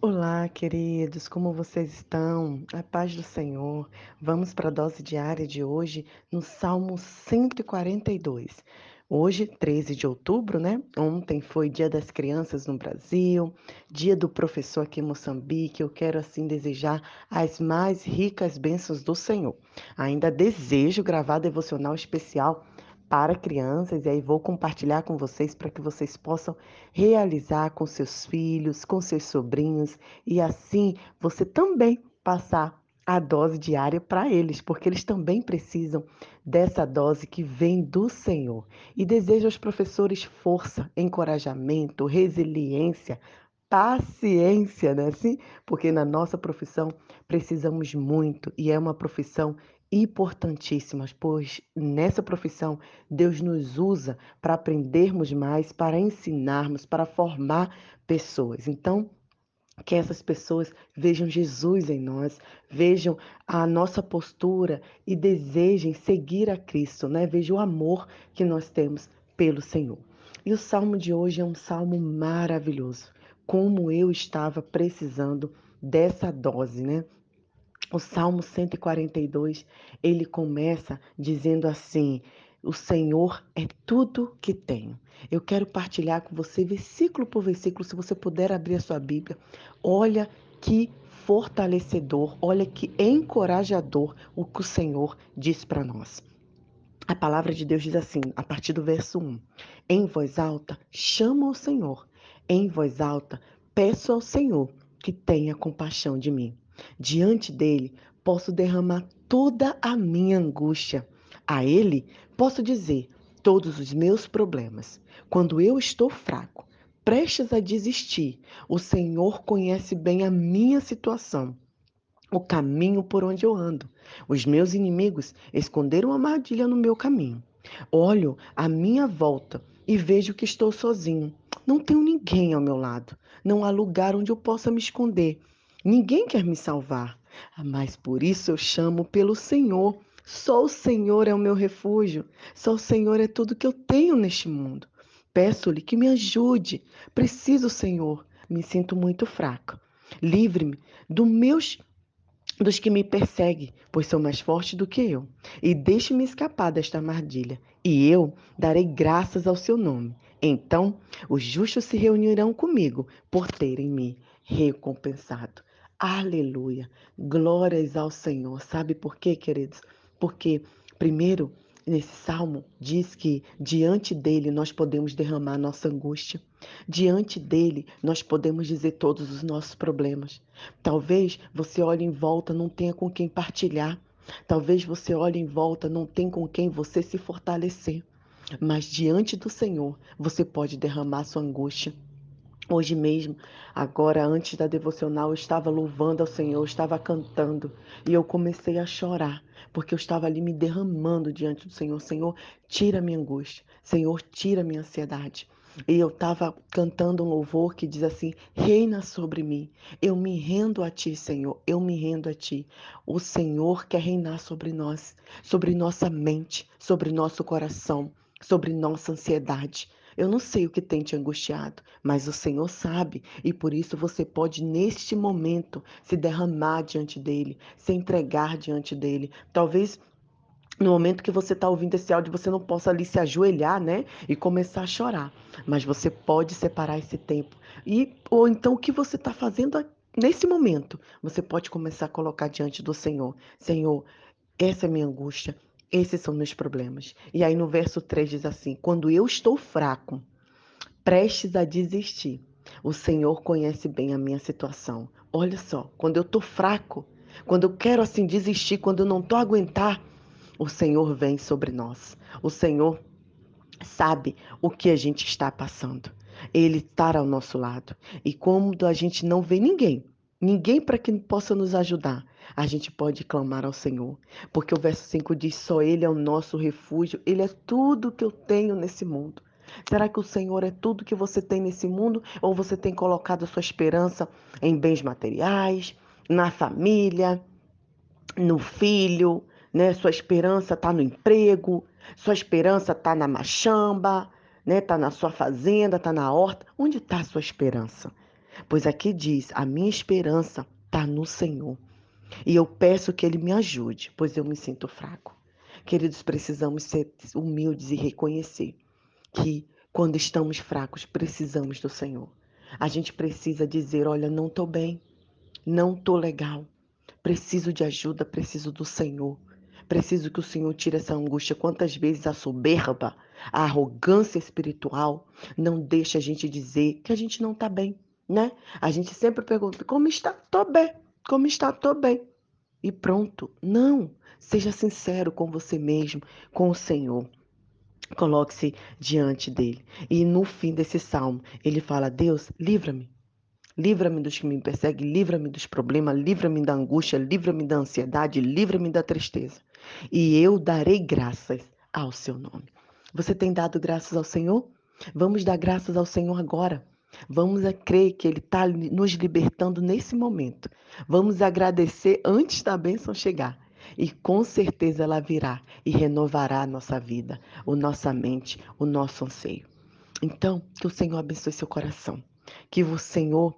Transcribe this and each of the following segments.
Olá, queridos, como vocês estão? A paz do Senhor. Vamos para a dose diária de hoje no Salmo 142. Hoje, 13 de outubro, né? Ontem foi Dia das Crianças no Brasil, Dia do Professor aqui em Moçambique. Eu quero assim desejar as mais ricas bênçãos do Senhor. Ainda desejo gravar devocional especial para crianças e aí vou compartilhar com vocês para que vocês possam realizar com seus filhos, com seus sobrinhos e assim você também passar a dose diária para eles, porque eles também precisam dessa dose que vem do Senhor. E desejo aos professores força, encorajamento, resiliência, paciência, né? Assim, porque na nossa profissão precisamos muito e é uma profissão importantíssimas, pois nessa profissão Deus nos usa para aprendermos mais, para ensinarmos, para formar pessoas. Então, que essas pessoas vejam Jesus em nós, vejam a nossa postura e desejem seguir a Cristo, né? Vejam o amor que nós temos pelo Senhor. E o salmo de hoje é um salmo maravilhoso. Como eu estava precisando dessa dose, né? O Salmo 142, ele começa dizendo assim: O Senhor é tudo que tenho. Eu quero partilhar com você versículo por versículo, se você puder abrir a sua Bíblia. Olha que fortalecedor, olha que encorajador o que o Senhor diz para nós. A palavra de Deus diz assim, a partir do verso 1: Em voz alta, chamo ao Senhor. Em voz alta, peço ao Senhor que tenha compaixão de mim. Diante dele, posso derramar toda a minha angústia. A ele, posso dizer todos os meus problemas. Quando eu estou fraco, prestes a desistir, o Senhor conhece bem a minha situação o caminho por onde eu ando. Os meus inimigos esconderam armadilha no meu caminho. Olho à minha volta e vejo que estou sozinho. Não tenho ninguém ao meu lado. Não há lugar onde eu possa me esconder. Ninguém quer me salvar, mas por isso eu chamo pelo Senhor. Só o Senhor é o meu refúgio. Só o Senhor é tudo que eu tenho neste mundo. Peço-lhe que me ajude. Preciso, Senhor. Me sinto muito fraco. Livre-me dos meus dos que me perseguem, pois são mais fortes do que eu. E deixe-me escapar desta armadilha, e eu darei graças ao seu nome. Então os justos se reunirão comigo por terem me recompensado. Aleluia. Glórias ao Senhor. Sabe por quê, queridos? Porque, primeiro, nesse salmo, diz que diante dele nós podemos derramar nossa angústia. Diante dele nós podemos dizer todos os nossos problemas. Talvez você olhe em volta, não tenha com quem partilhar. Talvez você olhe em volta, não tenha com quem você se fortalecer. Mas diante do Senhor, você pode derramar sua angústia. Hoje mesmo, agora antes da devocional, eu estava louvando ao Senhor, eu estava cantando e eu comecei a chorar, porque eu estava ali me derramando diante do Senhor. Senhor, tira minha angústia. Senhor, tira minha ansiedade. E eu estava cantando um louvor que diz assim: Reina sobre mim. Eu me rendo a ti, Senhor. Eu me rendo a ti. O Senhor quer reinar sobre nós, sobre nossa mente, sobre nosso coração, sobre nossa ansiedade. Eu não sei o que tem te angustiado, mas o Senhor sabe, e por isso você pode, neste momento, se derramar diante dele, se entregar diante dele. Talvez no momento que você está ouvindo esse áudio, você não possa ali se ajoelhar, né? E começar a chorar. Mas você pode separar esse tempo. E, ou então, o que você está fazendo nesse momento? Você pode começar a colocar diante do Senhor. Senhor, essa é a minha angústia. Esses são meus problemas. E aí no verso 3 diz assim: Quando eu estou fraco, prestes a desistir, o Senhor conhece bem a minha situação. Olha só, quando eu estou fraco, quando eu quero assim desistir, quando eu não estou aguentar, o Senhor vem sobre nós. O Senhor sabe o que a gente está passando. Ele está ao nosso lado. E quando a gente não vê ninguém, ninguém para que possa nos ajudar, a gente pode clamar ao Senhor, porque o verso 5 diz: só Ele é o nosso refúgio, Ele é tudo que eu tenho nesse mundo. Será que o Senhor é tudo que você tem nesse mundo? Ou você tem colocado a sua esperança em bens materiais, na família, no filho, né? Sua esperança está no emprego, sua esperança está na machamba, né? Está na sua fazenda, está na horta. Onde está a sua esperança? Pois aqui diz: a minha esperança está no Senhor. E eu peço que Ele me ajude, pois eu me sinto fraco. Queridos, precisamos ser humildes e reconhecer que quando estamos fracos, precisamos do Senhor. A gente precisa dizer: olha, não estou bem, não estou legal, preciso de ajuda, preciso do Senhor. Preciso que o Senhor tire essa angústia. Quantas vezes a soberba, a arrogância espiritual não deixa a gente dizer que a gente não está bem, né? A gente sempre pergunta: como está? Tô bem. Como está? Tô bem. E pronto. Não. Seja sincero com você mesmo, com o Senhor. Coloque-se diante dele. E no fim desse salmo, ele fala: Deus, livra-me. Livra-me dos que me perseguem, livra-me dos problemas, livra-me da angústia, livra-me da ansiedade, livra-me da tristeza. E eu darei graças ao seu nome. Você tem dado graças ao Senhor? Vamos dar graças ao Senhor agora. Vamos a crer que Ele está nos libertando nesse momento. Vamos agradecer antes da bênção chegar. E com certeza ela virá e renovará a nossa vida, a nossa mente, o nosso anseio. Então, que o Senhor abençoe seu coração. Que o Senhor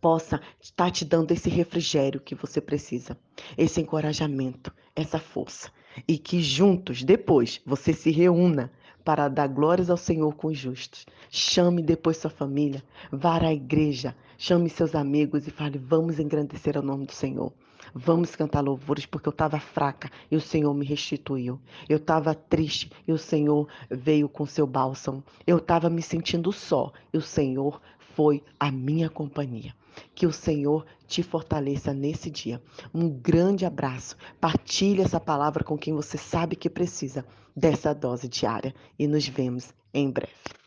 possa estar te dando esse refrigério que você precisa, esse encorajamento, essa força. E que juntos, depois, você se reúna para dar glórias ao Senhor com os justos. Chame depois sua família, vá à igreja, chame seus amigos e fale: vamos engrandecer o nome do Senhor. Vamos cantar louvores, porque eu estava fraca e o Senhor me restituiu. Eu estava triste e o Senhor veio com seu bálsamo. Eu estava me sentindo só e o Senhor foi a minha companhia. Que o Senhor te fortaleça nesse dia. Um grande abraço. Partilhe essa palavra com quem você sabe que precisa dessa dose diária e nos vemos em breve.